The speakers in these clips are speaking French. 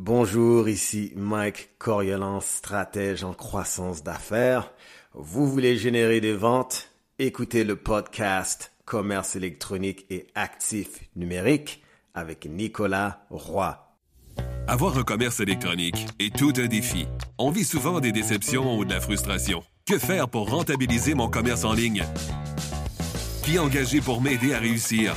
Bonjour, ici Mike Coriolan, stratège en croissance d'affaires. Vous voulez générer des ventes? Écoutez le podcast Commerce électronique et actifs numériques avec Nicolas Roy. Avoir un commerce électronique est tout un défi. On vit souvent des déceptions ou de la frustration. Que faire pour rentabiliser mon commerce en ligne? Qui engager pour m'aider à réussir?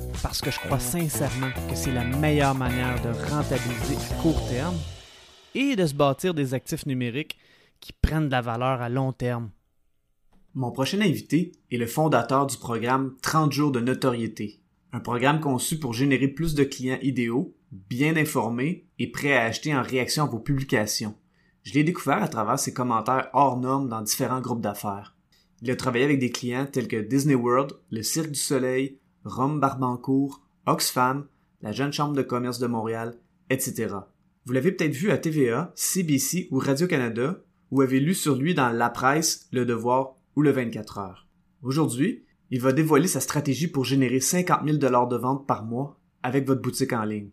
parce que je crois sincèrement que c'est la meilleure manière de rentabiliser à court terme et de se bâtir des actifs numériques qui prennent de la valeur à long terme. Mon prochain invité est le fondateur du programme 30 jours de notoriété, un programme conçu pour générer plus de clients idéaux, bien informés et prêts à acheter en réaction à vos publications. Je l'ai découvert à travers ses commentaires hors normes dans différents groupes d'affaires. Il a travaillé avec des clients tels que Disney World, le Cirque du Soleil, Rome Barbancourt, Oxfam, la Jeune Chambre de commerce de Montréal, etc. Vous l'avez peut-être vu à TVA, CBC ou Radio-Canada, ou avez lu sur lui dans La Presse, Le Devoir ou Le 24 heures. Aujourd'hui, il va dévoiler sa stratégie pour générer 50 000 de ventes par mois avec votre boutique en ligne.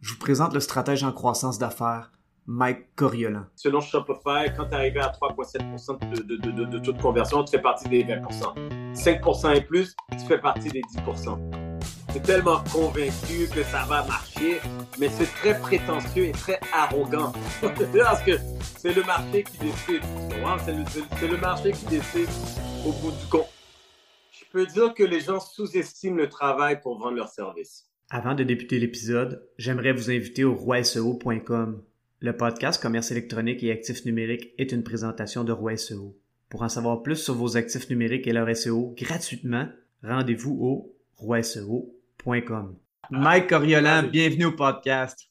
Je vous présente le stratège en croissance d'affaires, Mike Coriolan. Selon Shopify, quand tu es arrivé à 3,7 de, de, de, de, taux de conversion, tu fais partie des 20 5% et plus, tu fais partie des 10% Tu es tellement convaincu que ça va marcher, mais c'est très prétentieux et très arrogant. Parce que c'est le marché qui décide. C'est le, le marché qui décide au bout du compte. Je peux dire que les gens sous-estiment le travail pour vendre leurs services. Avant de débuter l'épisode, j'aimerais vous inviter au roiseo.com le podcast Commerce électronique et actifs numériques est une présentation de Roi SEO. Pour en savoir plus sur vos actifs numériques et leur SEO gratuitement, rendez-vous au roiseo.com. Mike Coriolan, bienvenue au podcast.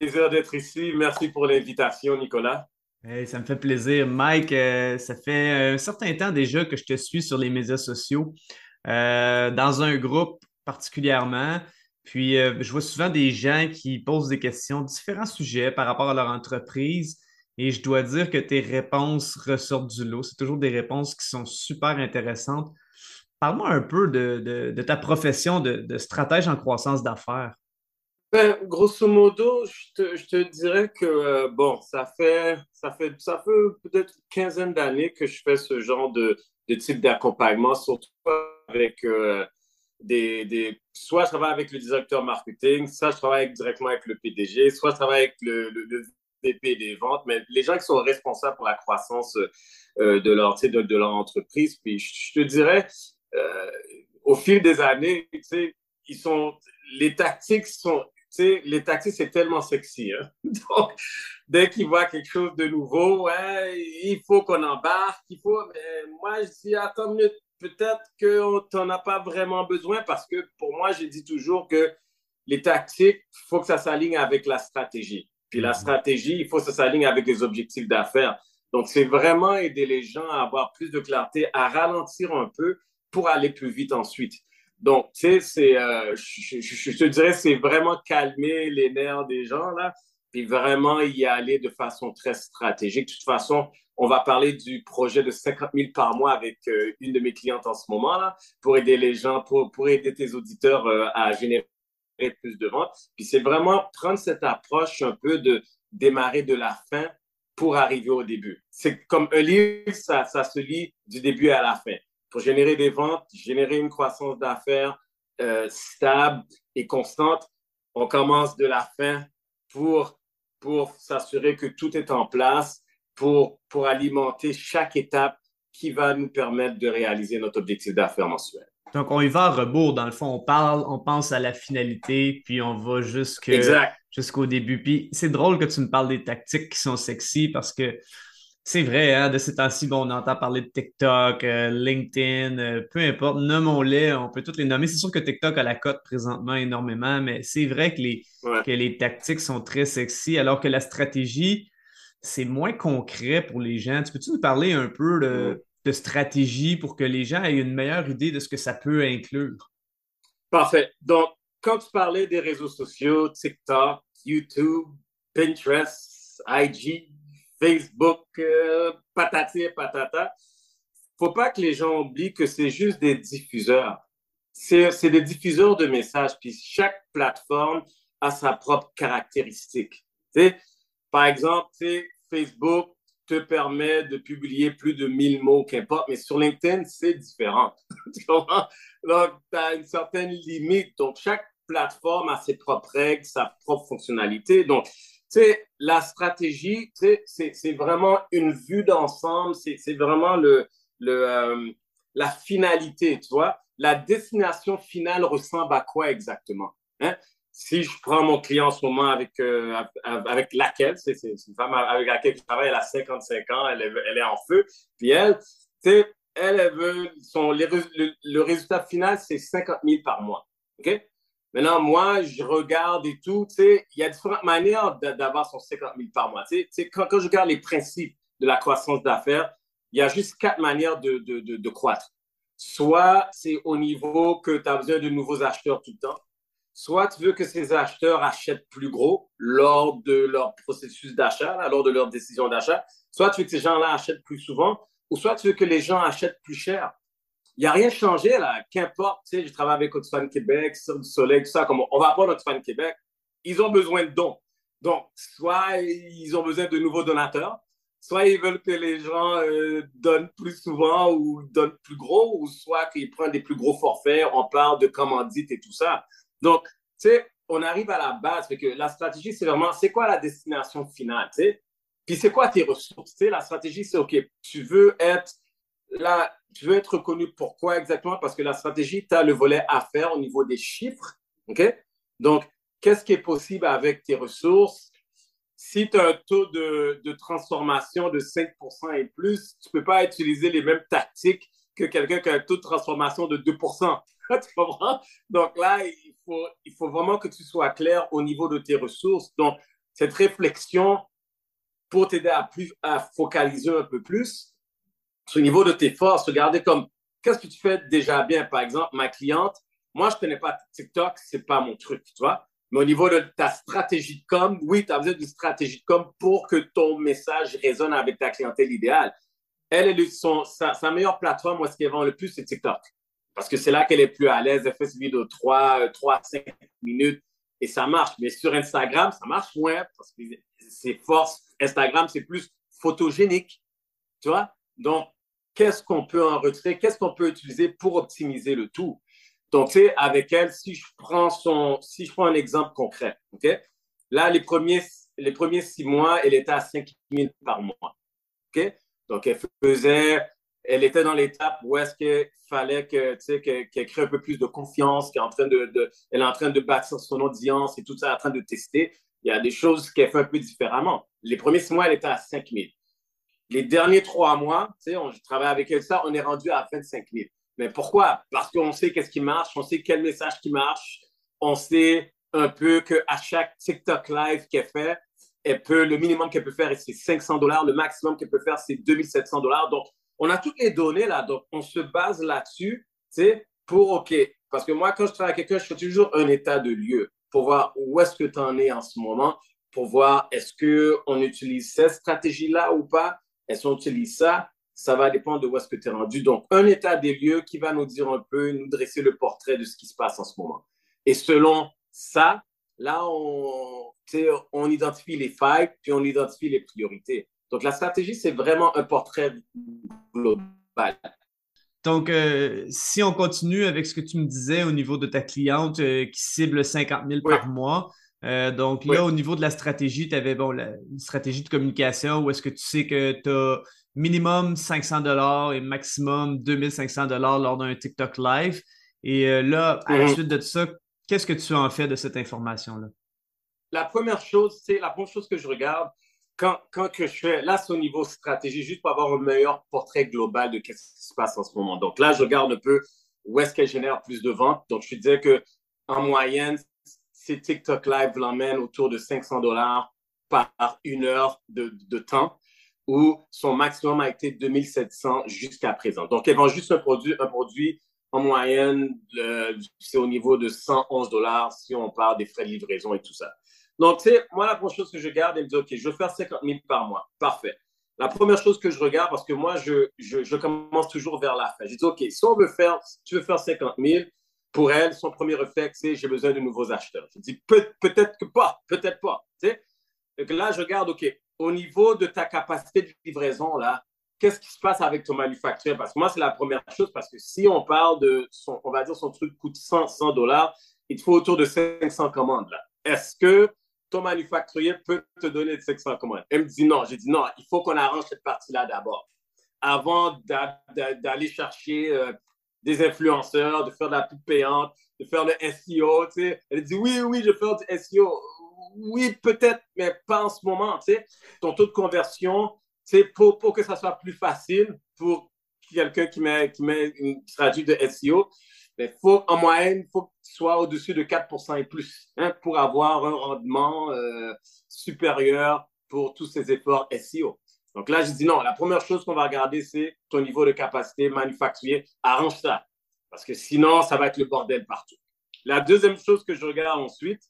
Plaisir d'être ici. Merci pour l'invitation, Nicolas. ça me fait plaisir. Mike, euh, ça fait un certain temps déjà que je te suis sur les médias sociaux, euh, dans un groupe particulièrement. Puis, euh, je vois souvent des gens qui posent des questions, différents sujets par rapport à leur entreprise. Et je dois dire que tes réponses ressortent du lot. C'est toujours des réponses qui sont super intéressantes. Parle-moi un peu de, ta profession de, stratège en croissance d'affaires. Ben, grosso modo, je te, dirais que, euh, bon, ça fait, ça fait, ça fait peut-être une quinzaine d'années que je fais ce genre de, type d'accompagnement, surtout avec euh, des, soit je travaille avec le directeur marketing, soit je travaille directement avec le PDG, soit je travaille avec le, VP des ventes, mais les gens qui sont responsables pour la croissance euh, de, leur, de, leur entreprise. Puis je, te dirais, euh, au fil des années, ils sont, les tactiques sont, les tactiques, c'est tellement sexy. Hein. Donc, dès qu'ils voient quelque chose de nouveau, ouais, il faut qu'on embarque, il faut. Mais moi, je dis, attends une minute, peut-être tu n'en as pas vraiment besoin parce que pour moi, j'ai dit toujours que les tactiques, il faut que ça s'aligne avec la stratégie. Puis la mhm. stratégie, il faut que ça s'aligne avec les objectifs d'affaires. Donc, c'est vraiment aider les gens à avoir plus de clarté, à ralentir un peu pour aller plus vite ensuite. Donc, tu sais, c'est, euh, je, je, te dirais, c'est vraiment calmer les nerfs des gens, là, puis vraiment y aller de façon très stratégique. De toute façon, on va parler du projet de 50 000 par mois avec euh, une de mes clientes en ce moment, là, pour aider les gens, pour, pour aider tes auditeurs euh, à générer plus de ventes. Puis c'est vraiment prendre cette approche un peu de démarrer de la fin pour arriver au début. C'est comme un livre, ça, ça se lit du début à la fin. Pour générer des ventes, générer une croissance d'affaires euh, stable et constante, on commence de la fin pour, pour s'assurer que tout est en place pour, pour alimenter chaque étape qui va nous permettre de réaliser notre objectif d'affaires mensuel. Donc, on y va à rebours. Dans le fond, on parle, on pense à la finalité, puis on va jusqu'au début. Puis c'est drôle que tu me parles des tactiques qui sont sexy parce que c'est vrai, hein, de ces temps-ci, bon, on entend parler de TikTok, euh, LinkedIn, euh, peu importe, nommons-les, on peut toutes les nommer. C'est sûr que TikTok a la cote présentement énormément, mais c'est vrai que les, que les tactiques sont très sexy, alors que la stratégie, c'est moins concret pour les gens. Tu peux-tu nous parler un peu de, de stratégie pour que les gens aient une meilleure idée de ce que ça peut inclure? Parfait. Donc, quand tu parlais des réseaux sociaux, TikTok, YouTube, Pinterest, IG, Facebook, euh, patati patata, faut pas que les gens oublient que c'est juste des diffuseurs. C'est des diffuseurs de messages, puis chaque plateforme a sa propre caractéristique. par exemple, Facebook te permet de publier plus de 1000 mots, qu'importe, mais sur LinkedIn, c'est différent. Donc, tu as une certaine limite. Donc, chaque plateforme a ses propres règles, sa propre fonctionnalité. Donc, sais, la stratégie, c'est vraiment une vue d'ensemble, c'est vraiment le, le, euh, la finalité, tu vois? La destination finale ressemble à quoi exactement? Hein? Si je prends mon client en ce moment avec, euh, avec laquelle, c'est une femme avec laquelle je travaille, elle a 55 ans, elle est, elle est en feu, puis elle, elle, elle veut, son, le, le, résultat final, c'est 50 000 par mois. OK? Maintenant, moi, je regarde et tout, il y a différentes manières d'avoir son 50 000 par mois. Tu sais, quand, quand, je regarde les principes de la croissance d'affaires, il y a juste quatre manières de, de, de, de croître. Soit c'est au niveau que tu as besoin de nouveaux acheteurs tout le temps, soit tu veux que ces acheteurs achètent plus gros lors de leur processus d'achat, lors de leur décision d'achat, soit tu veux que ces gens-là achètent plus souvent, ou soit tu veux que les gens achètent plus cher il n'y a rien changé, là. Qu'importe, tu sais, je travaille avec Oxfam Québec, Sur du Soleil, tout ça, comme on va pas Oxfam Québec, ils ont besoin de dons. Donc, soit ils ont besoin de nouveaux donateurs, soit ils veulent que les gens euh, donnent plus souvent ou donnent plus gros, ou soit qu'ils prennent des plus gros forfaits, on parle de commandites et tout ça. Donc, tu sais, on arrive à la base, que la stratégie, c'est vraiment, c'est quoi la destination finale, tu sais? Puis c'est quoi tes ressources, tu sais? La stratégie, c'est, OK, tu veux être là, tu veux être reconnu pourquoi exactement? Parce que la stratégie, tu as le volet affaires au niveau des chiffres. OK? Donc, qu'est-ce qui est possible avec tes ressources? Si tu as un taux de, de, transformation de 5% et plus, tu ne peux pas utiliser les mêmes tactiques que quelqu'un qui a un taux de transformation de 2%. tu comprends? Donc là, il faut vraiment que tu sois clair au niveau de tes ressources. Donc, cette réflexion pour t'aider à, à focaliser un peu plus, au niveau de tes forces, regarder comme qu'est-ce que tu fais déjà bien? Par exemple, ma cliente, moi, je ne connais pas TikTok, ce n'est pas mon truc, tu vois. Mais au niveau de ta stratégie de com, oui, tu as besoin d'une stratégie de com pour que ton message résonne avec ta clientèle idéale. Elle, elle son, sa, meilleure plateforme, où est-ce qu'elle vend le plus, c'est TikTok. Parce que c'est là qu'elle est plus à l'aise. Elle fait ses vidéos de 3, 3 5 minutes et ça marche. Mais sur Instagram, ça marche moins parce que c'est force. Instagram, c'est plus photogénique. Tu vois? Donc, qu'est-ce qu'on peut en retirer, qu'est-ce qu'on peut utiliser pour optimiser le tout? Donc, tu sais, avec elle, si je prends son, si je prends un exemple concret, OK? Là, les premiers, les premiers six mois, elle était à 5 000 par mois. OK? Donc, elle faisait, elle était dans l'étape où est-ce qu'il fallait que, qu'elle crée un peu plus de confiance, qu'elle est en train de, est en train de bâtir son audience et tout ça, en train de tester. Il y a des choses qu'elle fait un peu différemment. Les premiers six mois, elle était à 5 000. Les derniers trois mois, on, je travaille avec elle, ça, on est rendu à 25 000. Mais pourquoi? Parce qu'on sait qu'est-ce qui marche, on sait quel message qui marche, on sait un peu qu'à chaque TikTok live qu'elle fait, elle peut, le minimum qu'elle peut faire, c'est 500 dollars, le maximum qu'elle peut faire, c'est 2700 dollars. Donc, on a toutes les données là, donc on se base là-dessus, tu sais, pour OK. Parce que moi, quand je travaille avec quelqu'un, je fais toujours un état de lieu pour voir où est-ce que tu en es en ce moment, pour voir est-ce qu'on utilise cette stratégie-là ou pas, est-ce qu'on utilise ça? Ça va dépendre de où est-ce que tu es rendu. Donc, un état des lieux qui va nous dire un peu, nous dresser le portrait de ce qui se passe en ce moment. Et selon ça, là, on, on identifie les failles, puis on identifie les priorités. Donc, la stratégie, c'est vraiment un portrait global. Donc, euh, si on continue avec ce que tu me disais au niveau de ta cliente euh, qui cible 50 000 par mois, euh, donc là, au niveau de la stratégie, tu avais bon, une stratégie de communication où est-ce que tu sais que tu as minimum 500 dollars et maximum 2500 dollars lors d'un TikTok live. Et là, à la mhm. suite de ça, qu'est-ce que tu en fais de cette information-là? La première chose, c'est la première chose que je regarde quand, que je fais, là, c'est au niveau stratégie, juste pour avoir un meilleur portrait global de ce qui se passe en ce moment. Donc là, je regarde un peu où est-ce qu'elle génère plus de ventes. Donc, je disais que en moyenne, ces TikTok Live l'emmènent autour de 500 dollars par une heure de, de temps où son maximum a été 2700 jusqu'à présent. Donc, elle vend juste un produit, un produit en moyenne, c'est au niveau de 111 dollars si on parle des frais de livraison et tout ça. Donc, tu sais, moi, la première chose que je garde, elle me dit, OK, je veux faire 50 000 par mois. Parfait. La première chose que je regarde, parce que moi, je, je, commence toujours vers la fin. Je dis, OK, si on veut faire, si tu veux faire 50 000, pour elle, son premier réflexe, c'est j'ai besoin de nouveaux acheteurs. Je dis, peut, peut-être que pas, peut-être pas. Tu sais? Donc là, je regarde, OK, au niveau de ta capacité de livraison, là, qu'est-ce qui se passe avec ton manufacturier? Parce que moi, c'est la première chose, parce que si on parle de, son, on va dire, son truc coûte 100, 100 dollars, il te faut autour de 500 commandes. là. Est-ce que ton manufacturier peut te donner 500 commandes? Elle me dit non. J'ai dit non, il faut qu'on arrange cette partie-là d'abord. Avant d'aller chercher euh, des influenceurs, de faire de la pub payante, de faire le SEO, tu sais. Elle dit oui, oui, je fais du SEO. Oui, peut-être, mais pas en ce moment, tu sais. Ton taux de conversion, c'est pour, pour que ça soit plus facile pour quelqu'un qui met, qui met une stratégie de SEO, mais faut, en moyenne, il faut que tu sois au-dessus de 4% et plus hein, pour avoir un rendement euh, supérieur pour tous ces efforts SEO. Donc là, je dis non, la première chose qu'on va regarder, c'est ton niveau de capacité manufacturier. Arrange ça, parce que sinon, ça va être le bordel partout. La deuxième chose que je regarde ensuite,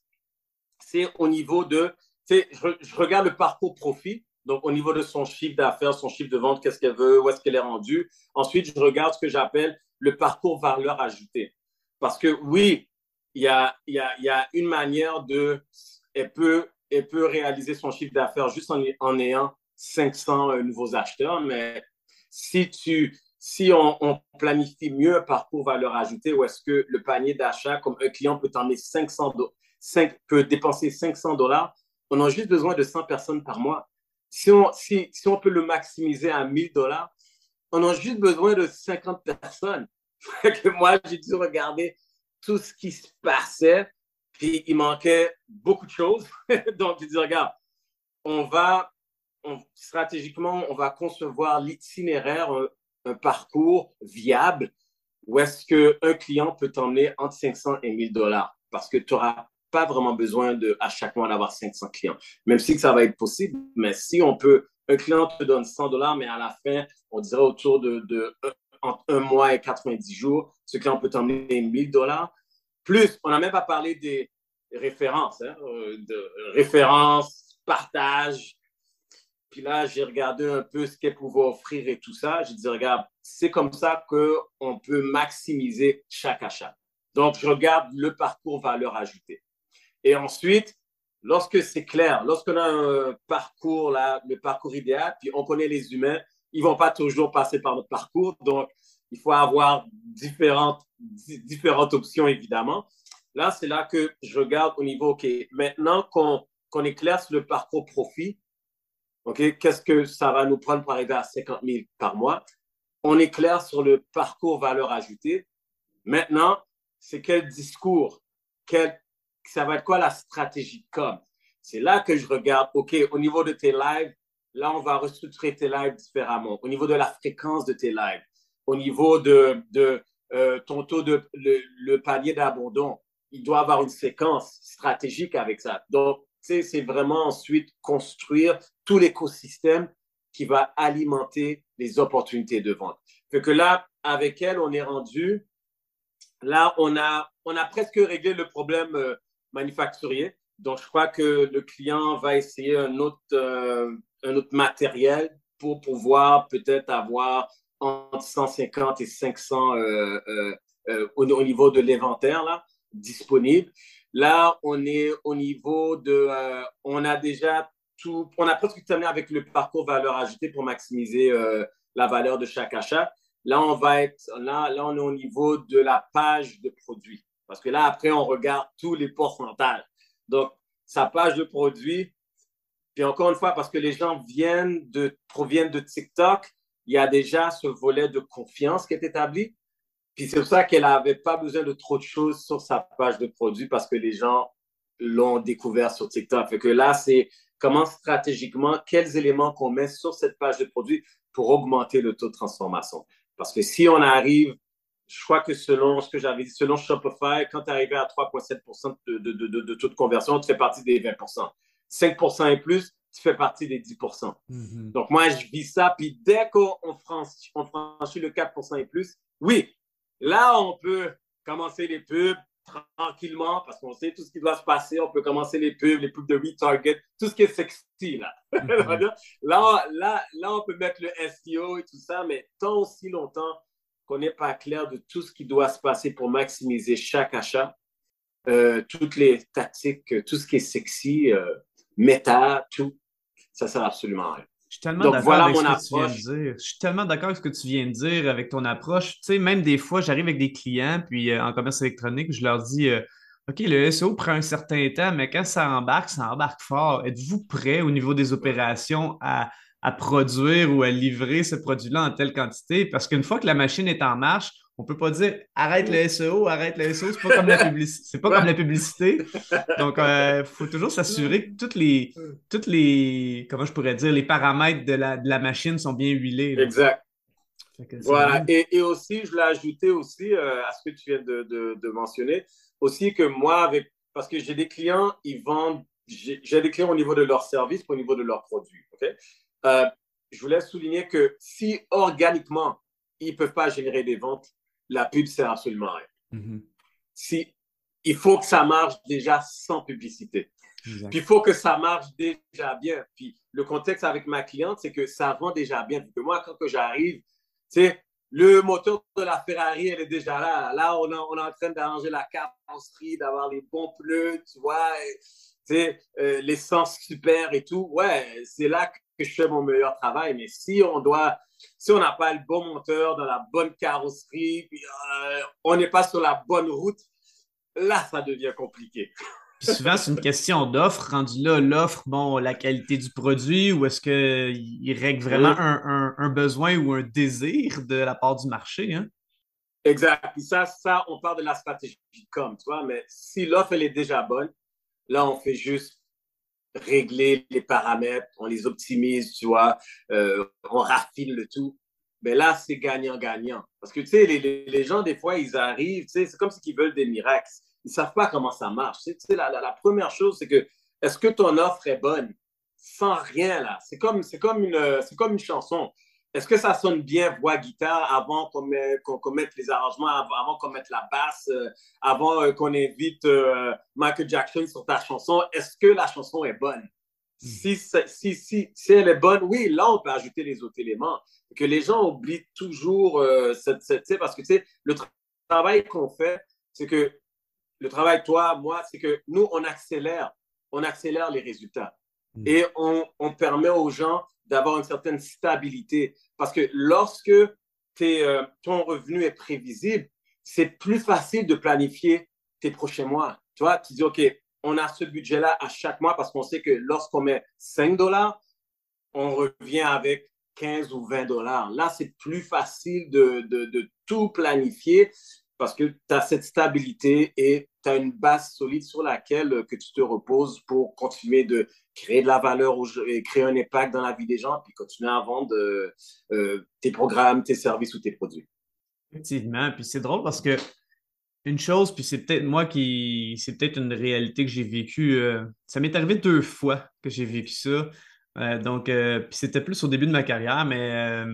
c'est au niveau de, je, je regarde le parcours profit donc, au niveau de son chiffre d'affaires, son chiffre de vente, qu'est-ce qu'elle veut, où est-ce qu'elle est rendue. Ensuite, je regarde ce que j'appelle le parcours valeur ajoutée. Parce que oui, il y a, y, a, une manière de... Elle peut, elle peut réaliser son chiffre d'affaires juste en, en, ayant 500 euh, nouveaux acheteurs, mais si, tu, si on, planifie mieux un parcours valeur ajoutée, où est-ce que le panier d'achat, comme un client peut t'emmener 500 5, peut dépenser 500 dollars, on a juste besoin de 100 personnes par mois si on, si, si on peut le maximiser à 1000 dollars, on a juste besoin de 50 personnes. que moi, j'ai dû regarder tout ce qui se passait, puis il manquait beaucoup de choses. Donc, j'ai dit, regarde, on va, stratégiquement, on va concevoir l'itinéraire, un, un, parcours viable où est-ce qu'un client peut t'emmener entre 500 et 1000 dollars parce que tu auras pas vraiment besoin de, à chaque mois d'avoir 500 clients. Même si ça va être possible, mais si on peut, un client te donne 100 dollars, mais à la fin, on dirait autour de, entre un mois et 90 jours, ce client peut t'emmener 1000 dollars. Plus, on n'a même pas parlé des références, hein, euh, de références, partage. Puis là, j'ai regardé un peu ce qu'elle pouvait offrir et tout ça. J'ai dit, regarde, c'est comme ça qu'on peut maximiser chaque achat. Donc, je regarde le parcours valeur ajoutée. Et ensuite, lorsque c'est clair, lorsqu'on a un parcours, là, le parcours idéal, puis on connaît les humains, ils vont pas toujours passer par notre parcours. Donc, il faut avoir différentes, différentes options, évidemment. Là, c'est là que je regarde au niveau, OK, maintenant qu'on qu'on éclairce le parcours profit, OK, qu'est-ce que ça va nous prendre pour arriver à 50 000 par mois? On éclaire sur le parcours valeur ajoutée. Maintenant, c'est quel discours, quel ça va être quoi la stratégie de? C'est là que je regarde, OK, au niveau de tes lives, là, on va restructurer tes lives différemment. Au niveau de la fréquence de tes lives, au niveau de, de euh, ton taux de le, palier d'abandon, il doit avoir une séquence stratégique avec ça. Donc, c'est vraiment ensuite construire tout l'écosystème qui va alimenter les opportunités de vente. Fait que là, avec elle, on est rendu, là, on a, on a presque réglé le problème euh, manufacturier. Donc, je crois que le client va essayer un autre, euh, un autre matériel pour pouvoir peut-être avoir entre 150 et 500 euh, euh, au, au, niveau de l'inventaire là, disponible. Là, on est au niveau de... on a déjà tout... On a presque terminé avec le parcours valeur ajoutée pour maximiser la valeur de chaque achat. Là, on va être... Là, là, on est au niveau de la page de produit. Parce que là, après, on regarde tous les pourcentages. Donc, sa page de produit, puis encore une fois, parce que les gens viennent de, proviennent de TikTok, il y a déjà ce volet de confiance qui est établi. Puis c'est pour ça qu'elle n'avait pas besoin de trop de choses sur sa page de produit parce que les gens l'ont découvert sur TikTok. Fait que là, c'est comment stratégiquement, quels éléments qu'on met sur cette page de produit pour augmenter le taux de transformation. Parce que si on arrive je crois que selon ce que j'avais dit, selon Shopify, quand tu es arrivé à 3,7 de, de, de, de, taux de conversion, tu fais partie des 20% 5% et plus, tu fais partie des 10 mm-hmm. Donc, moi, je vis ça. Puis dès qu'on franchit, on franchit le 4% et plus, oui, là, on peut commencer les pubs tranquillement parce qu'on sait tout ce qui doit se passer. On peut commencer les pubs, les pubs de retarget, tout ce qui est sexy. Là. Mm-hmm. là, là, là, on peut mettre le SEO et tout ça, mais tant aussi longtemps qu'on n'est pas clair de tout ce qui doit se passer pour maximiser chaque achat, euh, toutes les tactiques, tout ce qui est sexy, euh, méta, tout, ça sert absolument à rien. Je suis tellement d'accord avec ce que tu viens de dire. Je suis tellement d'accord avec ce que tu viens de dire avec ton approche. Tu sais, même des fois, j'arrive avec des clients, puis euh, en commerce électronique, je leur dis OK, le SEO prend un certain temps, mais quand ça embarque, ça embarque fort. Êtes-vous prêt au niveau des opérations à, à produire ou à livrer ce produit-là en telle quantité? Parce qu'une fois que la machine est en marche, on ne peut pas dire arrête le SEO, arrête le SEO, c'est pas comme la publicité. C'est pas comme la publicité. Donc, il euh, faut toujours s'assurer que toutes les, toutes les, comment je pourrais dire, les paramètres de la, de la machine sont bien huilés. Exact. Voilà. Et, et, aussi, je l'ai ajouté aussi euh, à ce que tu viens de, de, de, mentionner, aussi que moi, avec, parce que j'ai des clients, ils vendent, j'ai des clients au niveau de leur service, au niveau de leurs produits. Euh, je voulais souligner que si organiquement, ils ne peuvent pas générer des ventes, la pub sert absolument à rien. Mhm. Si, il faut que ça marche déjà sans publicité. Puis il faut que ça marche déjà bien. Puis le contexte avec ma cliente, c'est que ça vend déjà bien. moi, quand j'arrive, tu le moteur de la Ferrari, elle est déjà là. Là, on, on est en train d'arranger la carrosserie, d'avoir les bons pneus, tu vois, tu euh, l'essence super et tout. Ouais, c'est là que je fais mon meilleur travail. Mais si on doit si on n'a pas le bon moteur, dans la bonne carrosserie, puis, euh, on n'est pas sur la bonne route, là, ça devient compliqué. souvent, c'est une question d'offre. Rendu là, l'offre, bon, la qualité du produit, ou est-ce qu'il règle vraiment un, besoin ou un désir de la part du marché? Hein? Exact. Puis ça, ça, on parle de la stratégie comme, tu vois, mais si l'offre, elle est déjà bonne, là, on fait juste régler les paramètres, on les optimise, tu vois, euh, on raffine le tout. Mais là, c'est gagnant-gagnant. Parce que, tu sais, les, gens, des fois, ils arrivent, tu sais, c'est comme s'ils veulent des miracles. Ils ne savent pas comment ça marche. Tu sais, la, la, première chose, c'est que, est-ce que ton offre est bonne? Sans rien, là. C'est comme, comme, une, comme une chanson. Est-ce que ça sonne bien voix guitare avant qu'on mette les arrangements, avant qu'on mette la basse, euh, avant euh, qu'on invite euh, Michael Jackson sur ta chanson? Est-ce que la chanson est bonne? Hmm. Si, si, si, si, elle est bonne, oui, là, on peut ajouter les autres éléments. Que les gens oublient toujours cette, cette parce que tu sais, le travail qu'on fait, c'est que le travail, toi, moi, c'est que nous, on accélère, on accélère les résultats. Hmm. Et on, permet aux gens d'avoir une certaine stabilité. Parce que lorsque euh, ton revenu est prévisible, c'est plus facile de planifier tes prochains mois. Tu vois, tu dis, OK, on a ce budget-là à chaque mois parce qu'on sait que lorsqu'on met 5 dollars, on revient avec 15 ou 20 dollars. Là, c'est plus facile de, tout planifier parce que tu as cette stabilité et tu as une base solide sur laquelle euh, que tu te reposes pour continuer de créer de la valeur et créer un impact dans la vie des gens, puis continuer à vendre euh, euh, tes programmes, tes services ou tes produits. Effectivement. Puis c'est drôle parce que une chose, puis c'est peut-être moi qui. C'est peut-être une réalité que j'ai vécue. ça m'est arrivé deux fois que j'ai vécu ça. donc, puis c'était plus au début de ma carrière, mais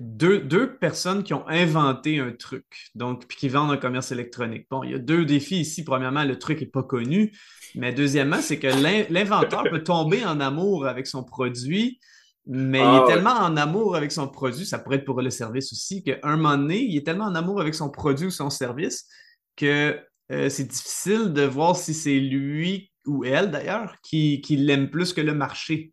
deux, deux, personnes qui ont inventé un truc, donc, puis qui vendent un commerce électronique. Bon, il y a deux défis ici. Premièrement, le truc n'est pas connu. Mais deuxièmement, c'est que l'inventeur peut tomber en amour avec son produit, mais il est ah tellement en amour avec son produit, ça pourrait être pour le service aussi, qu'à un moment donné, il est tellement en amour avec son produit ou son service que euh, c'est difficile de voir si c'est lui ou elle d'ailleurs qui, qui l'aime plus que le marché.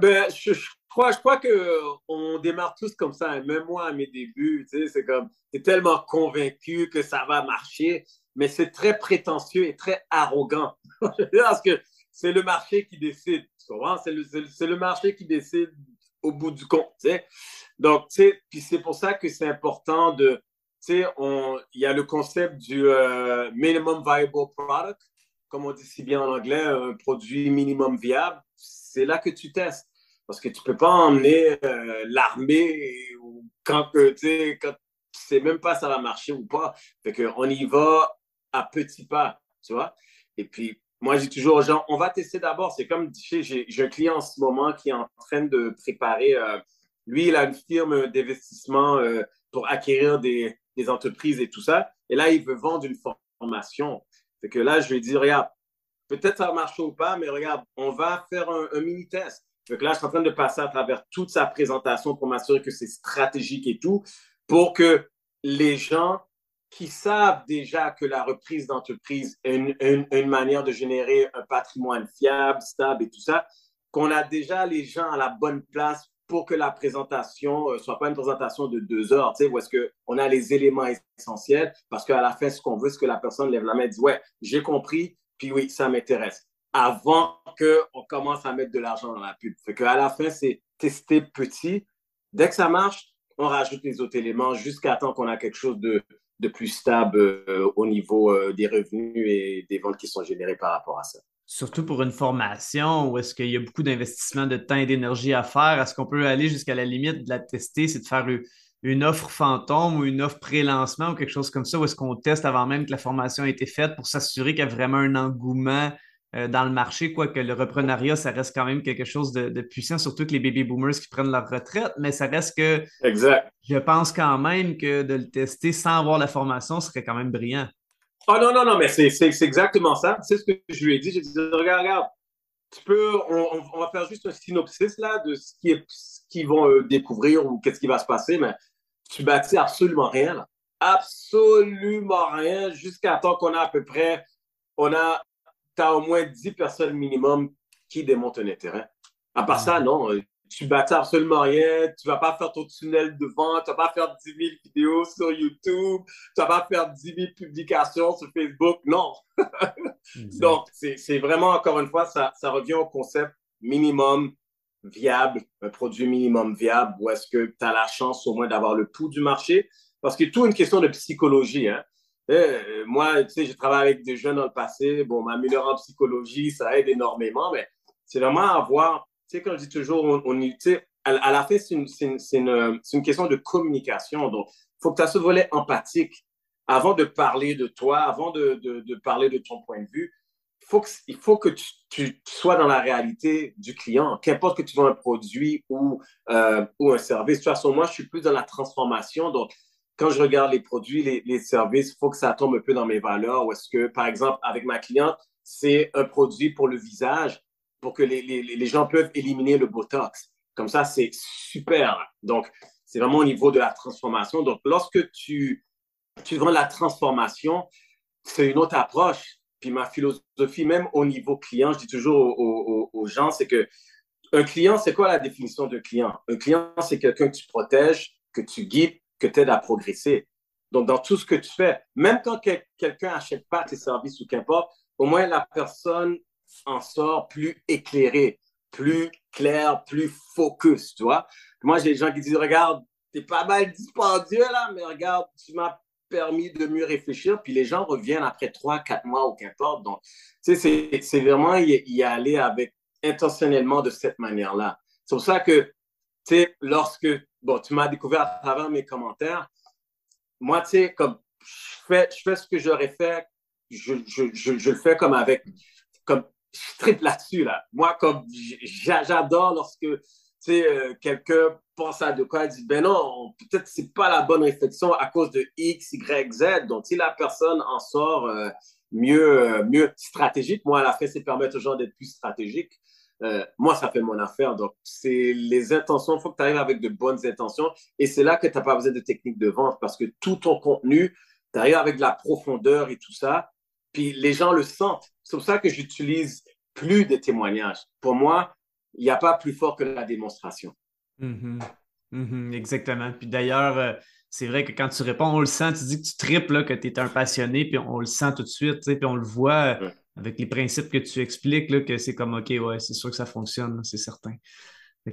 Ben, je, crois, je crois qu'on démarre tous comme ça. Même moi, à mes débuts, tu sais, c'est comme, tu es tellement convaincu que ça va marcher, mais c'est très prétentieux et très arrogant. Parce que c'est le marché qui décide. C'est le, le, marché qui décide au bout du compte. Tu sais. Donc, tu sais, puis c'est pour ça que c'est important de, tu sais, il y a le concept du euh, minimum viable product, comme on dit si bien en anglais, un produit minimum viable. C'est là que tu testes. Parce que tu peux pas emmener euh, l'armée quand, tu sais, quand tu sais même pas ça va marcher ou pas. Fait qu'on y va à petits pas, tu vois. Et puis, moi, j'ai toujours aux gens, on va tester d'abord. C'est comme, j'ai un client en ce moment qui est en train de préparer, euh, lui, il a une firme d'investissement euh, pour acquérir des, des, entreprises et tout ça. Et là, il veut vendre une formation. C'est que là, je lui dit, regarde, peut-être ça va marcher ou pas, mais regarde, on va faire un mini-test. Donc là, je suis en train de passer à travers toute sa présentation pour m'assurer que c'est stratégique et tout, pour que les gens qui savent déjà que la reprise d'entreprise est une, manière de générer un patrimoine fiable, stable et tout ça, qu'on a déjà les gens à la bonne place pour que la présentation ne euh, soit pas une présentation de deux heures, tu sais, où est-ce qu'on a les éléments essentiels, parce qu'à la fin, ce qu'on veut, c'est que la personne lève la main et dit, ouais, j'ai compris, puis oui, ça m'intéresse, avant qu'on commence à mettre de l'argent dans la pub. Fait qu'à la fin, c'est tester petit. Dès que ça marche, on rajoute les autres éléments jusqu'à temps qu'on a quelque chose de, de plus stable euh, au niveau euh, des revenus et des ventes qui sont générées par rapport à ça. Surtout pour une formation où est-ce qu'il y a beaucoup d'investissement de temps et d'énergie à faire, est-ce qu'on peut aller jusqu'à la limite de la tester, c'est de faire une offre fantôme ou une offre pré-lancement ou quelque chose comme ça, où est-ce qu'on teste avant même que la formation ait été faite pour s'assurer qu'il y a vraiment un engouement euh, dans le marché, quoique le reprenariat, ça reste quand même quelque chose de, puissant, surtout que les baby boomers qui prennent leur retraite, mais ça reste que exact. je pense quand même que de le tester sans avoir la formation serait quand même brillant. Oh non, non, non, mais c'est exactement ça. C'est ce que je lui ai dit. J'ai dit, regarde, regarde, tu peux, on, va faire juste un synopsis là de ce qu'ils vont euh, découvrir ou qu'est-ce qui va se passer, mais tu bâtis absolument rien. Là. Absolument rien jusqu'à temps qu'on a à peu près, on a tu as au moins 10 personnes minimum qui démontent un intérêt. À part ça, non, euh, tu bâtis absolument rien, tu vas pas faire ton tunnel de vente, tu vas pas faire 10 000 vidéos sur YouTube, tu vas pas faire 10 000 publications sur Facebook, non. Donc, c'est vraiment, encore une fois, ça, ça revient au concept minimum viable, un produit minimum viable, où est-ce que tu as la chance au moins d'avoir le pouls du marché, parce que tout une question de psychologie. Hein. Euh, moi, tu sais, j'ai travaillé avec des jeunes dans le passé. Bon, m'améliorer en psychologie, ça aide énormément, mais c'est vraiment avoir, tu sais, quand je dis toujours, on, on à, la fin, c'est une, une, une, question de communication. Donc, il faut que tu aies ce volet empathique avant de parler de toi, avant de, de, parler de ton point de vue. Faut que, il faut que tu, tu, sois dans la réalité du client, qu'importe que tu vends un produit ou, euh, ou un service. De toute façon, moi, je suis plus dans la transformation. Donc, quand je regarde les produits, les, services, il faut que ça tombe un peu dans mes valeurs. Ou est-ce que, par exemple, avec ma cliente, c'est un produit pour le visage, pour que les, gens peuvent éliminer le Botox. Comme ça, c'est super. Donc, c'est vraiment au niveau de la transformation. Donc, lorsque tu, tu vends la transformation, c'est une autre approche. Puis ma philosophie, même au niveau client, je dis toujours aux, aux gens, c'est que un client, c'est quoi la définition de client? Un client, c'est quelqu'un que tu protèges, que tu guides, que t'aide à progresser. Donc, dans tout ce que tu fais, même quand quelqu'un n'achète pas tes services ou qu'importe, au moins la personne en sort plus éclairée, plus claire, plus focus, tu vois. Moi, j'ai des gens qui disent, regarde, t'es pas mal dispendieux là, mais regarde, tu m'as permis de mieux réfléchir, puis les gens reviennent après trois, quatre mois ou qu'importe. Donc, tu sais, c'est vraiment y, y, aller avec intentionnellement de cette manière-là. C'est pour ça que, tu sais, lorsque bon, tu m'as découvert à travers mes commentaires. Moi, tu sais, comme je fais, je fais ce que j'aurais fait, je, le fais comme avec, comme je triple là-dessus, là. Moi, comme j'adore lorsque, tu sais, euh, quelqu'un pense à de quoi, il dit, ben non, peut-être c'est pas la bonne réflexion à cause de X, Y, Z. Donc, si la personne en sort euh, mieux, euh, mieux stratégique, moi, à la fin, c'est permettre aux gens d'être plus stratégiques. Euh, moi, ça fait mon affaire. Donc, c'est les intentions. Il faut que tu arrives avec de bonnes intentions. Et c'est là que tu n'as pas besoin de technique de vente parce que tout ton contenu, tu arrives avec de la profondeur et tout ça. Puis les gens le sentent. C'est pour ça que j'utilise plus de témoignages. Pour moi, il n'y a pas plus fort que la démonstration. Mm-hmm. Mm-hmm. exactement. Puis d'ailleurs, euh, c'est vrai que quand tu réponds, on le sent. Tu dis que tu triples, que tu es un passionné, puis on le sent tout de suite, puis on le voit avec les principes que tu expliques, là, que c'est comme OK, ouais, c'est sûr que ça fonctionne, c'est certain.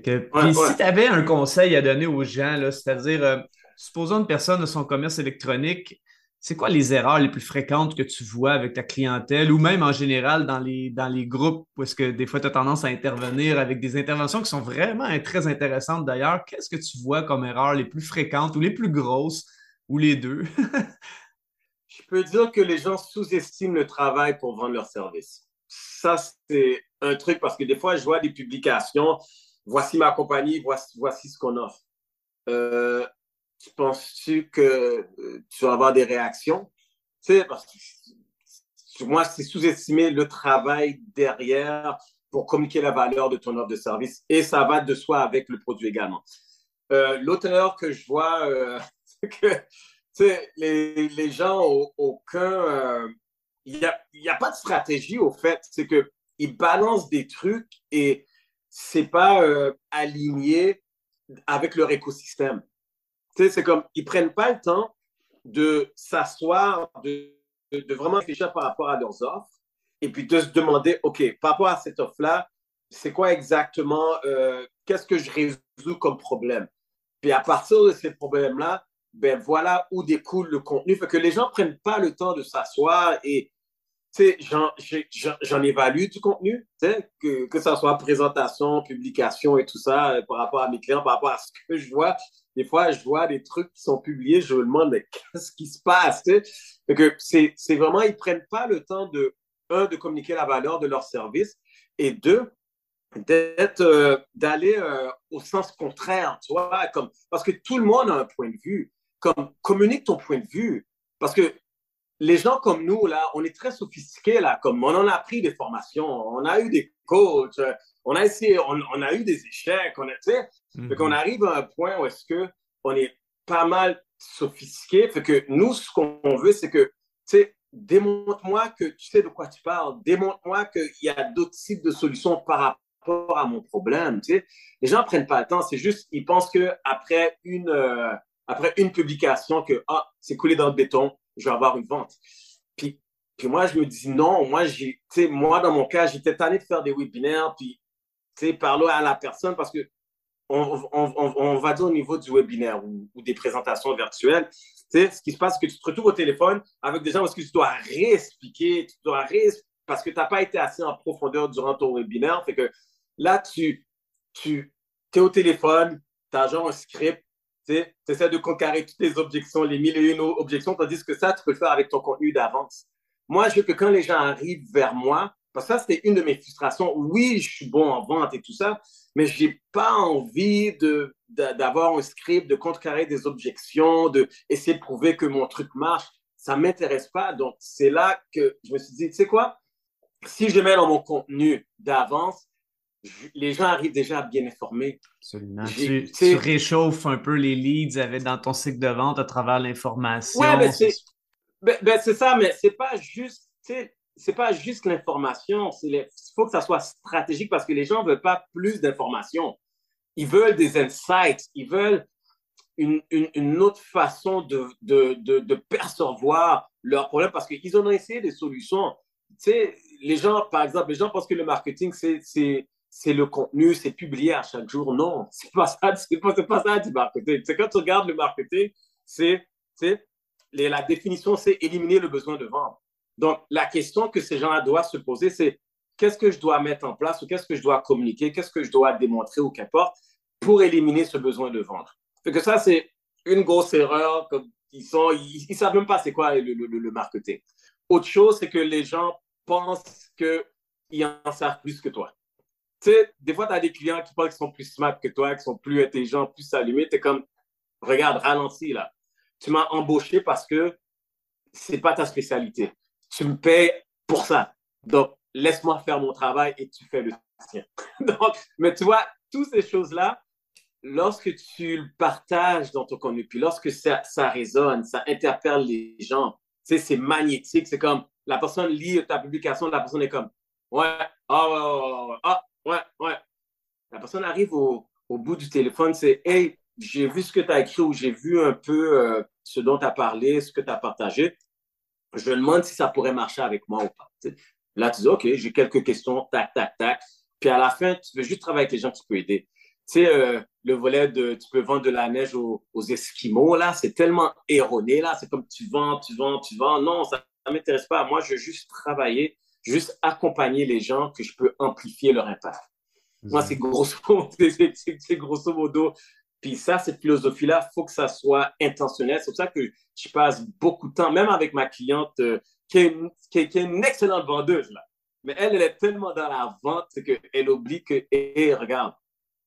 Que, si tu avais un conseil à donner aux gens, c'est-à-dire, euh, supposons une personne de son commerce électronique, c'est quoi les erreurs les plus fréquentes que tu vois avec ta clientèle ou même en général dans les, dans les groupes où est-ce que des fois tu as tendance à intervenir avec des interventions qui sont vraiment très intéressantes d'ailleurs? Qu'est-ce que tu vois comme erreurs les plus fréquentes ou les plus grosses ou les deux? je peux dire que les gens sous-estiment le travail pour vendre leurs services. ça, c'est un truc parce que des fois, je vois des publications. Voici ma compagnie, voici, voici ce qu'on offre. Euh, tu penses-tu que tu vas avoir des réactions? Tu sais, parce que moi, c'est sous-estimer le travail derrière pour communiquer la valeur de ton offre de service et ça va de soi avec le produit également. Euh, L'auteur que je vois, euh, que les, les gens ont aucun. Il n'y a, a pas de stratégie au fait. C'est qu'ils balancent des trucs et c'est pas aligné avec leur écosystème c'est comme, ils prennent pas le temps de s'asseoir, de, de, vraiment réfléchir par rapport à leurs offres et puis de se demander, OK, par rapport à cette offre-là, c'est quoi exactement, euh, qu'est-ce que je résous comme problème? Puis à partir de ces problèmes-là, ben voilà où découle le contenu. Fait que les gens prennent pas le temps de s'asseoir et j'en évalue du contenu, que, que ce soit présentation, publication et tout ça euh, par rapport à mes clients, par rapport à ce que je vois. Des fois, je vois des trucs qui sont publiés, je me demande, qu'est-ce qui se passe? c'est vraiment, ils prennent pas le temps de, un, de communiquer la valeur de leur service et deux, d'être euh, d'aller euh, au sens contraire, tu vois, comme, parce que tout le monde a un point de vue. Comme, communique ton point de vue. Parce que les gens comme nous, là, on est très sophistiqués, là, comme on en a pris des formations, on a eu des coachs, on a essayé, on, a eu des échecs, on a, tu sais, mm arrive à un point où est-ce que on est pas mal sophistiqué, fait que nous, ce qu'on veut, c'est que, tu sais, démontre-moi que tu sais de quoi tu parles, démontre-moi qu'il y a d'autres types de solutions par rapport à mon problème, tu sais. Les gens prennent pas le temps, c'est juste, ils pensent que après une, euh, après une publication, que, ah, c'est coulé dans le béton, je vais avoir une vente. Puis, puis moi, je me dis non, moi, moi, dans mon cas, j'étais tanné de faire des webinaires, puis, parler à la personne parce que on, on, va dire au niveau du webinaire ou, des présentations virtuelles, ce qui se passe, c'est que tu te retrouves au téléphone avec des gens parce que tu dois réexpliquer, tu dois parce que tu n'as pas été assez en profondeur durant ton webinaire. Fait que là, tu, tu es au téléphone, tu as genre un script, tu essaies de conquérir toutes les objections, les mille et une objections, tandis que ça, tu peux le faire avec ton contenu d'avance. Moi, je veux que quand les gens arrivent vers moi, parce que ça, c'était une de mes frustrations. Oui, je suis bon en vente et tout ça, mais je n'ai pas envie d'avoir un script, de contrecarrer des objections, de de prouver que mon truc marche. Ça ne m'intéresse pas. Donc, c'est là que je me suis dit, tu sais quoi? Si je mets dans mon contenu d'avance, les gens arrivent déjà bien informés. Absolument. Tu, réchauffes un peu les leads avec, dans ton cycle de vente à travers l'information. Oui, ben, ben, c'est ça, mais c'est pas juste, c'est pas juste l'information. Il faut que ça soit stratégique parce que les gens ne veulent pas plus d'informations. Ils veulent des insights. Ils veulent une, une, autre façon de, de, de, de percevoir leurs problèmes parce qu'ils ont essayé des solutions. Tu sais, les gens, par exemple, les gens pensent que le marketing, c'est c'est le contenu, c'est publié à chaque jour. Non, c'est pas ça, c'est pas, pas ça du marketing. C'est quand tu regardes le marketing, c'est, la définition, c'est éliminer le besoin de vendre. Donc, la question que ces gens-là doivent se poser, c'est qu'est-ce que je dois mettre en place ou qu'est-ce que je dois communiquer, qu'est-ce que je dois démontrer ou qu'importe pour éliminer ce besoin de vendre. Fait que ça, c'est une grosse erreur. Comme ils sont, ils, savent même pas c'est quoi le, le, le, marketing. Autre chose, c'est que les gens pensent qu'ils en savent plus que toi tu sais, des fois, tu as des clients qui pensent qu'ils sont plus smart que toi, qui sont plus intelligents, plus allumés. Tu es comme, regarde, ralentis là. Tu m'as embauché parce que c'est pas ta spécialité. Tu me payes pour ça. Donc, laisse-moi faire mon travail et tu fais le tien. Donc, mais tu vois, toutes ces choses-là, lorsque tu le partages dans ton contenu, puis lorsque ça, ça résonne, ça interpelle les gens, tu sais, c'est magnétique. C'est comme, la personne lit ta publication, la personne est comme, ouais, ah, ouais, ouais, ah, Ouais, ouais. La personne arrive au, bout du téléphone, c'est Hey, j'ai vu ce que tu as écrit ou j'ai vu un peu euh, ce dont tu as parlé, ce que tu as partagé. Je demande si ça pourrait marcher avec moi ou pas. Là, tu dis OK, j'ai quelques questions, tac, tac, tac. Puis à la fin, tu veux juste travailler avec les gens qui peuvent aider. Tu sais, euh, le volet de tu peux vendre de la neige aux, Esquimaux, là, c'est tellement erroné, là. C'est comme tu vends, tu vends, tu vends. Non, ça ne m'intéresse pas. Moi, je veux juste travailler juste accompagner les gens que je peux amplifier leur impact. Moi, c'est grosso, c'est grosso modo. Puis ça, cette philosophie-là, il faut que ça soit intentionnel. C'est pour ça que je passe beaucoup de temps, même avec ma cliente euh, qui, est une, qui, est, une, excellente vendeuse, là. Mais elle, elle est tellement dans la vente qu'elle oublie que, hé, regarde,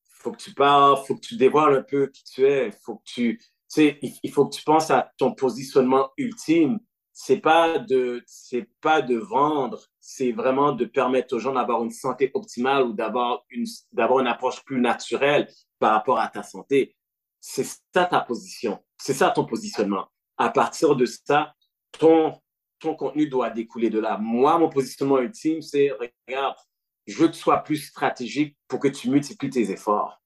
il faut que tu parles, il faut que tu dévoiles un peu qui tu es, faut que tu, sais, il faut que tu penses à ton positionnement ultime. C'est pas de, c'est pas de vendre, c'est vraiment de permettre aux gens d'avoir une santé optimale ou d'avoir une, d'avoir une approche plus naturelle par rapport à ta santé. C'est ça ta position. C'est ça ton positionnement. À partir de ça, ton, ton contenu doit découler de là. Moi, mon positionnement ultime, c'est, regarde, je veux que tu sois plus stratégique pour que tu multiplies tes efforts.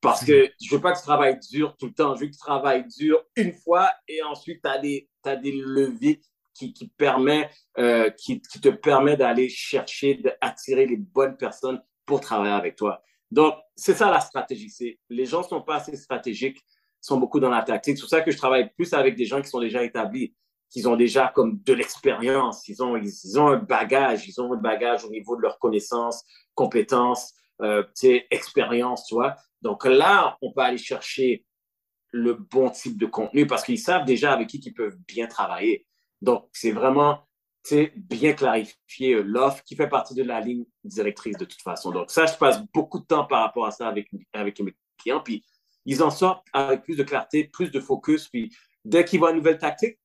Parce que je veux pas que tu travailles dur tout le temps. Je veux que tu travailles dur une fois et ensuite tu as des, as des leviers qui, qui, permet, euh, qui, qui, te permet d'aller chercher, d'attirer les bonnes personnes pour travailler avec toi. Donc, c'est ça la stratégie. C'est, les gens sont pas assez stratégiques, sont beaucoup dans la tactique. C'est pour ça que je travaille plus avec des gens qui sont déjà établis, qui ont déjà comme de l'expérience. Ils ont, ils, ont un bagage, ils ont un bagage au niveau de leurs connaissances, compétences, euh, expérience, tu vois. Donc là, on peut aller chercher le bon type de contenu parce qu'ils savent déjà avec qui ils peuvent bien travailler. Donc, c'est vraiment bien clarifier euh, l'offre qui fait partie de la ligne directrice de toute façon. Donc, ça, je passe beaucoup de temps par rapport à ça avec, avec mes clients. Puis, ils en sortent avec plus de clarté, plus de focus. Puis, dès qu'ils voient une nouvelle tactique,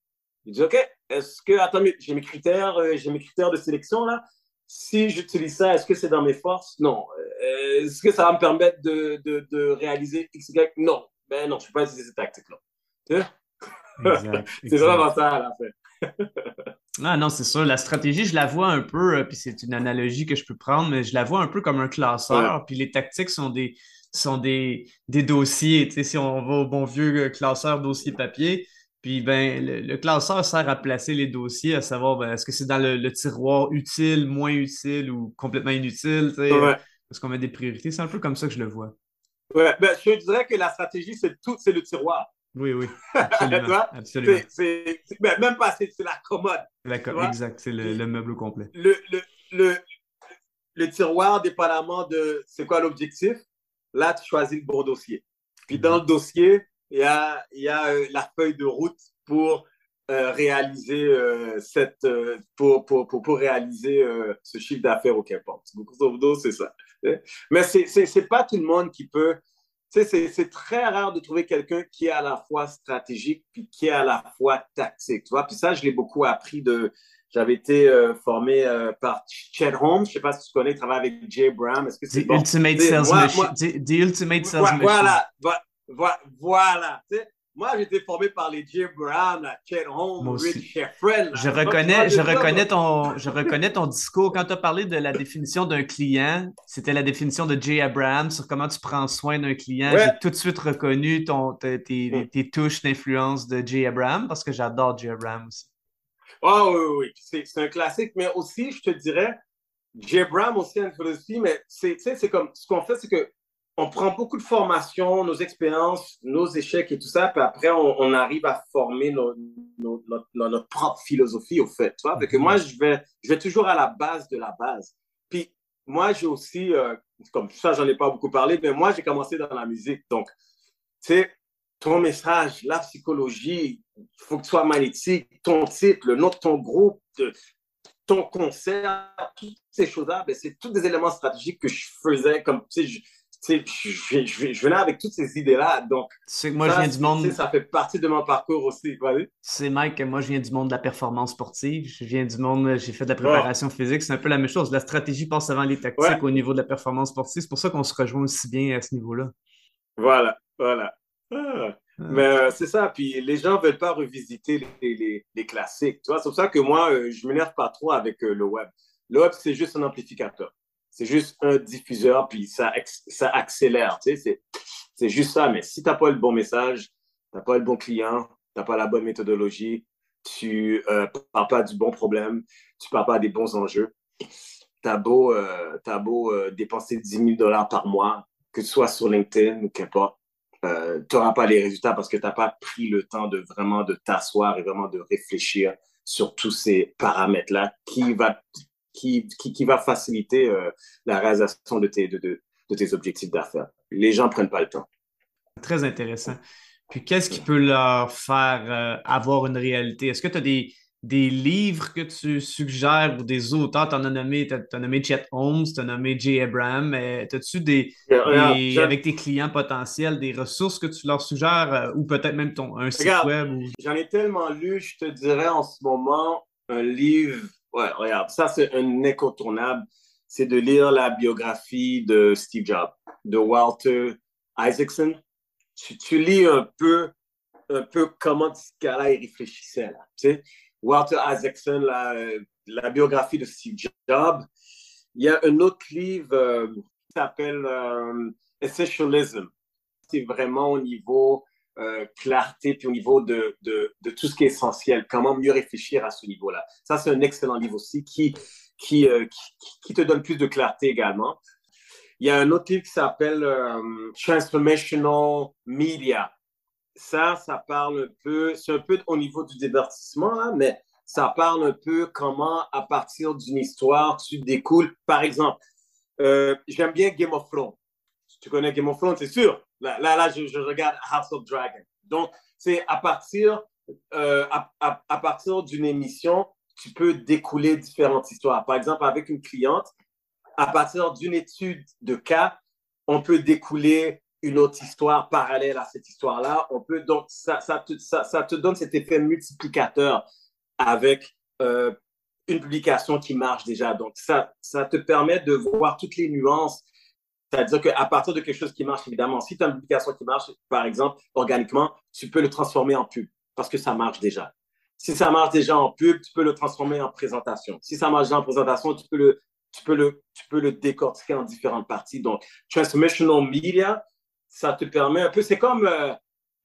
ils disent OK, est-ce que, attends, j'ai mes critères, euh, j'ai mes critères de sélection là. Si j'utilise ça, est-ce que c'est dans mes forces? Non. Euh, est-ce que ça va me permettre de, de, de réaliser X, Y? Non. Ben non, je ne peux pas utiliser cette tactique-là. c'est vraiment ça à la fin. Ah non, c'est sûr. La stratégie, je la vois un peu, euh, puis c'est une analogie que je peux prendre, mais je la vois un peu comme un classeur. Puis les tactiques sont des, sont des, des dossiers. Tu sais, si on va au bon vieux classeur dossier papier, puis ben, le, classeur sert à placer les dossiers, à savoir ben, est-ce que c'est dans le, tiroir utile, moins utile ou complètement inutile. Tu sais, Est-ce qu'on met des priorités? C'est un peu comme ça que je le vois. Ouais, ben, je dirais que la stratégie, c'est tout, c'est le tiroir. Oui, oui. Absolument. absolument. Ben, même pas, c'est, la commode. exact, c'est le, meuble complet. Le, le, le, tiroir, dépendamment de c'est quoi l'objectif, là, tu choisis le bon dossier. Puis dans le dossier, il y a, y a euh, la feuille de route pour euh, réaliser euh, cette pour, pour, pour, pour, réaliser ce chiffre d'affaires au. Grosso c'est ça. Mais c'est n'est pas tout le monde qui peut. C'est très rare de trouver quelqu'un qui est à la fois stratégique puis qui est à la fois tactique. Tu vois? Puis ça, je l'ai beaucoup appris de. J'avais été formé par Chet Holmes. Je ne sais pas si tu connais, il travaille avec Jay Brown. Est-ce que c'est bon? Ultimate Sales Machine. The, Ultimate Sales Machine. Voilà. Voilà. Moi, j'ai été formé par les Jim Brown, Ken Holmes, Rich Sheffren. Je reconnais, je, reconnais ton, je reconnais ton discours. Quand tu as parlé de la définition d'un client, c'était la définition de Jay Abraham sur comment tu prends soin d'un client. J'ai tout de suite reconnu ton, tes, tes, touches d'influence de Jay Abraham parce que j'adore Jay Abraham aussi. Oh, oui, oui, c'est un classique. Mais aussi, je te dirais, Jay Abraham aussi a une philosophie, mais c'est comme ce qu'on fait, c'est que on prend beaucoup de formations, nos expériences, nos échecs et tout ça, puis après, on, arrive à former notre, propre philosophie, au fait. Tu vois? que moi, je vais, je vais toujours à la base de la base. Puis, moi, j'ai aussi, euh, comme ça, j'en ai pas beaucoup parlé, mais moi, j'ai commencé dans la musique. Donc, tu sais, ton message, la psychologie, il faut que tu sois magnétique, ton titre, le nom de ton groupe, ton concert, toutes ces choses-là, ben, c'est tous des éléments stratégiques que je faisais comme, tu sais, je, je, venais avec toutes ces idées-là. Donc, moi, ça, je viens du monde. Ça fait partie de mon parcours aussi. C'est Mike, moi, je viens du monde de la performance sportive. Je viens du monde, j'ai fait de la préparation physique. C'est un peu la même chose. La stratégie passe avant les tactiques au niveau de la performance sportive. C'est pour ça qu'on se rejoint aussi bien à ce niveau-là. Voilà, voilà. Ah. Mais euh, c'est ça. Puis les gens ne veulent pas revisiter les, les, classiques. C'est pour ça que moi, euh, je ne m'énerve pas trop avec euh, le web. Le web, c'est juste un amplificateur. C'est juste un diffuseur, puis ça, accélère. C'est juste ça. Mais si tu n'as pas le bon message, tu n'as pas le bon client, tu n'as pas la bonne méthodologie, tu ne euh, parles pas du bon problème, tu ne parles pas des bons enjeux, tu as beau, euh, as beau euh, dépenser 10 000 dollars par mois, que ce soit sur LinkedIn ou qu'importe, tu n'auras pas les résultats parce que tu n'as pas pris le temps de vraiment de t'asseoir et vraiment de réfléchir sur tous ces paramètres-là qui va qui, qui, va faciliter euh, la réalisation de tes, de, de, tes objectifs d'affaires. Les gens ne prennent pas le temps. Très intéressant. Puis qu'est-ce qui peut leur faire euh, avoir une réalité? Est-ce que tu as des, des livres que tu suggères ou des auteurs? Tu en as nommé, as, nommé Chet Holmes, tu as nommé Jay Abraham, as-tu des, avec tes clients potentiels, des ressources que tu leur suggères euh, ou peut-être même ton, un site web? J'en ai tellement lu, je te dirais en ce moment, un livre, ouais, regarde, ça c'est un incontournable, c'est de lire la biographie de Steve Jobs, de Walter Isaacson. Tu, tu lis un peu un peu comment ce gars-là réfléchissait. Là? Walter Isaacson, la, la, biographie de Steve Jobs. Il y a un autre livre euh, qui s'appelle euh, Essentialism. C'est vraiment au niveau euh, clarté, puis au niveau de, de, de, tout ce qui est essentiel, comment mieux réfléchir à ce niveau-là. Ça, c'est un excellent livre aussi qui, qui, qui, qui, te donne plus de clarté également. Il y a un autre livre qui s'appelle Transformational Media ça, ça parle un peu, c'est un peu au niveau du divertissement, mais ça parle un peu comment, à partir d'une histoire, tu découles. Par exemple, euh, j'aime bien Game of Thrones. Tu connais Game of Thrones, c'est sûr. Là, là, je, regarde House of Dragon. Donc, c'est à partir, euh, à, partir d'une émission, tu peux découler différentes histoires. Par exemple, avec une cliente, à partir d'une étude de cas, on peut découler une autre histoire parallèle à cette histoire-là. On peut donc ça, ça, te, ça, te donne cet effet multiplicateur avec euh, une publication qui marche déjà. Donc ça, ça te permet de voir toutes les nuances. C'est-à-dire qu'à partir de quelque chose qui marche, évidemment, si tu as une publication qui marche, par exemple, organiquement, tu peux le transformer en pub parce que ça marche déjà. Si ça marche déjà en pub, tu peux le transformer en présentation. Si ça marche déjà en présentation, tu peux le, tu peux le, tu peux le décortiquer en différentes parties. Donc, transformational media, ça te permet un peu, c'est comme euh,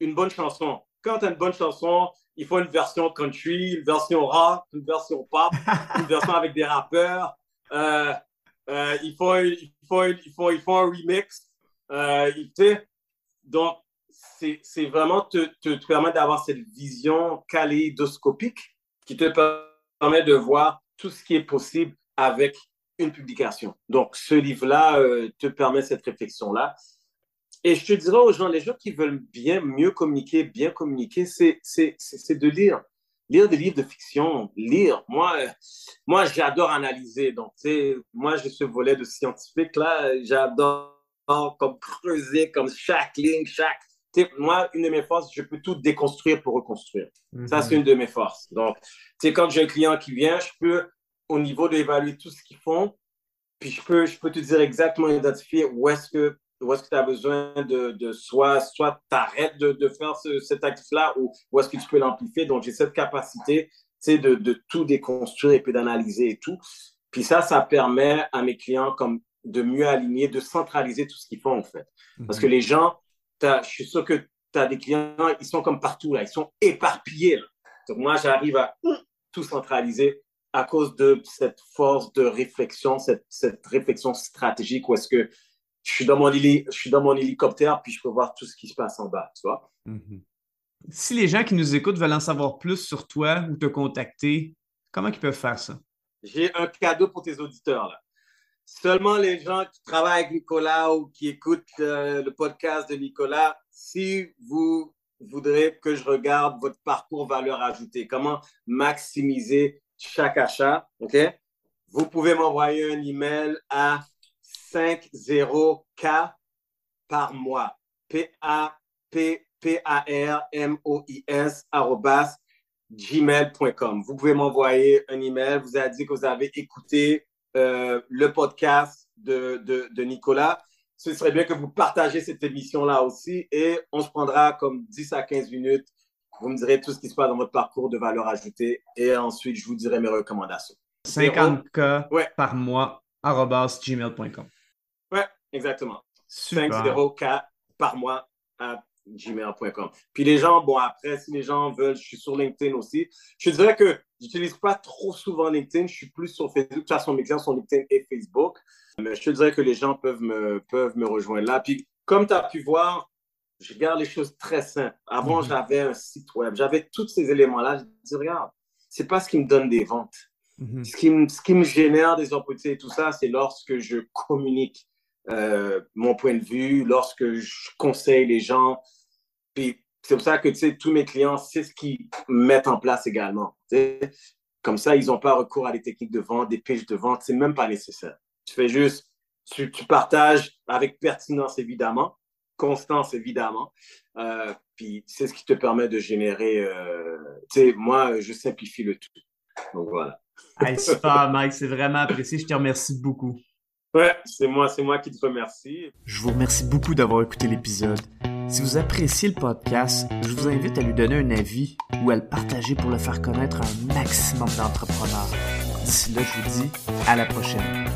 une bonne chanson. Quand tu as une bonne chanson, il faut une version country, une version rock, une version pop, une version avec des rappeurs. Euh, euh, il, faut, il, faut, il, faut, il faut un remix. donc, c'est vraiment te, te, permettre d'avoir cette vision kaléidoscopique qui te permet de voir tout ce qui est possible avec une publication. Donc, ce livre-là te permet cette réflexion-là. Et je te dirais aux gens, les gens qui veulent bien mieux communiquer, bien communiquer, c'est de lire. Lire des livres de fiction, lire. Moi, moi j'adore analyser. Donc, tu sais, moi, j'ai ce volet de scientifique là. J'adore comme creuser, comme chaque ligne, chaque. Moi, une de mes forces, je peux tout déconstruire pour reconstruire. Ça, c'est mhm. une de mes forces. Donc, tu sais, quand j'ai un client qui vient, je peux, au niveau d'évaluer tout ce qu'ils font, puis je peux, je peux te dire exactement identifier où est-ce que où est-ce que tu as besoin de, de soit, soit tu arrêtes de, de, faire ce, cet actif-là ou où est-ce que tu peux l'amplifier? Donc, j'ai cette capacité de, de tout déconstruire et puis d'analyser et tout. Puis ça, ça permet à mes clients comme de mieux aligner, de centraliser tout ce qu'ils font en fait. Parce que mhm. les gens, je suis sûr que tu as des clients, ils sont comme partout là, ils sont éparpillés. Donc moi, j'arrive à tout centraliser à cause de cette force de réflexion, cette, cette réflexion stratégique où est-ce que je suis dans mon, je suis dans mon hélicoptère, puis je peux voir tout ce qui se passe en bas, tu vois. Mhm. Si les gens qui nous écoutent veulent en savoir plus sur toi ou te contacter, comment ils peuvent faire ça? J'ai un cadeau pour tes auditeurs. Là. Seulement les gens qui travaillent avec Nicolas ou qui écoutent euh, le podcast de Nicolas, si vous voudrez que je regarde votre parcours valeur ajoutée, comment maximiser chaque achat, OK? Vous pouvez m'envoyer un email à 50K par mois. P-A-P-P-A-R-M-O-I-S gmail.com. Vous pouvez m'envoyer un email. Vous avez dit que vous avez écouté euh, le podcast de, de, de, Nicolas. Ce serait bien que vous partagez cette émission-là aussi et on se prendra comme 10 à 15 minutes. Vous me direz tout ce qui se passe dans votre parcours de valeur ajoutée et ensuite je vous dirai mes recommandations. 50K par mois, gmail.com. Exactement. 50K par mois à gmail.com. Puis les gens, bon, après, si les gens veulent, je suis sur LinkedIn aussi. Je dirais que j'utilise pas trop souvent LinkedIn. Je suis plus sur Facebook. De toute façon, mes clients sont LinkedIn et Facebook. Mais je te dirais que les gens peuvent me, peuvent me rejoindre là. Puis, comme tu as pu voir, je garde les choses très simples. Avant, mhm. j'avais un site web. J'avais tous ces éléments-là. Je dis, regarde, c'est pas ce qui me donne des ventes. Mhm. ce, qui me, ce qui me génère des opportunités et tout ça, c'est lorsque je communique euh, mon point de vue, lorsque je conseille les gens. Puis c'est pour ça que, tu sais, tous mes clients, c'est ce qu'ils mettent en place également. Comme ça, ils n'ont pas recours à des techniques de vente, des pièges de vente. C'est même pas nécessaire. Tu fais juste, tu, partages avec pertinence, évidemment, constance, évidemment. Euh, puis c'est ce qui te permet de générer. Euh, tu sais, moi, je simplifie le tout. Donc voilà. super, Mike. C'est vraiment apprécié. Je te remercie beaucoup. Ouais, c'est moi, c'est moi qui te remercie. Je vous remercie beaucoup d'avoir écouté l'épisode. Si vous appréciez le podcast, je vous invite à lui donner un avis ou à le partager pour le faire connaître à un maximum d'entrepreneurs. D'ici là, je vous dis à la prochaine.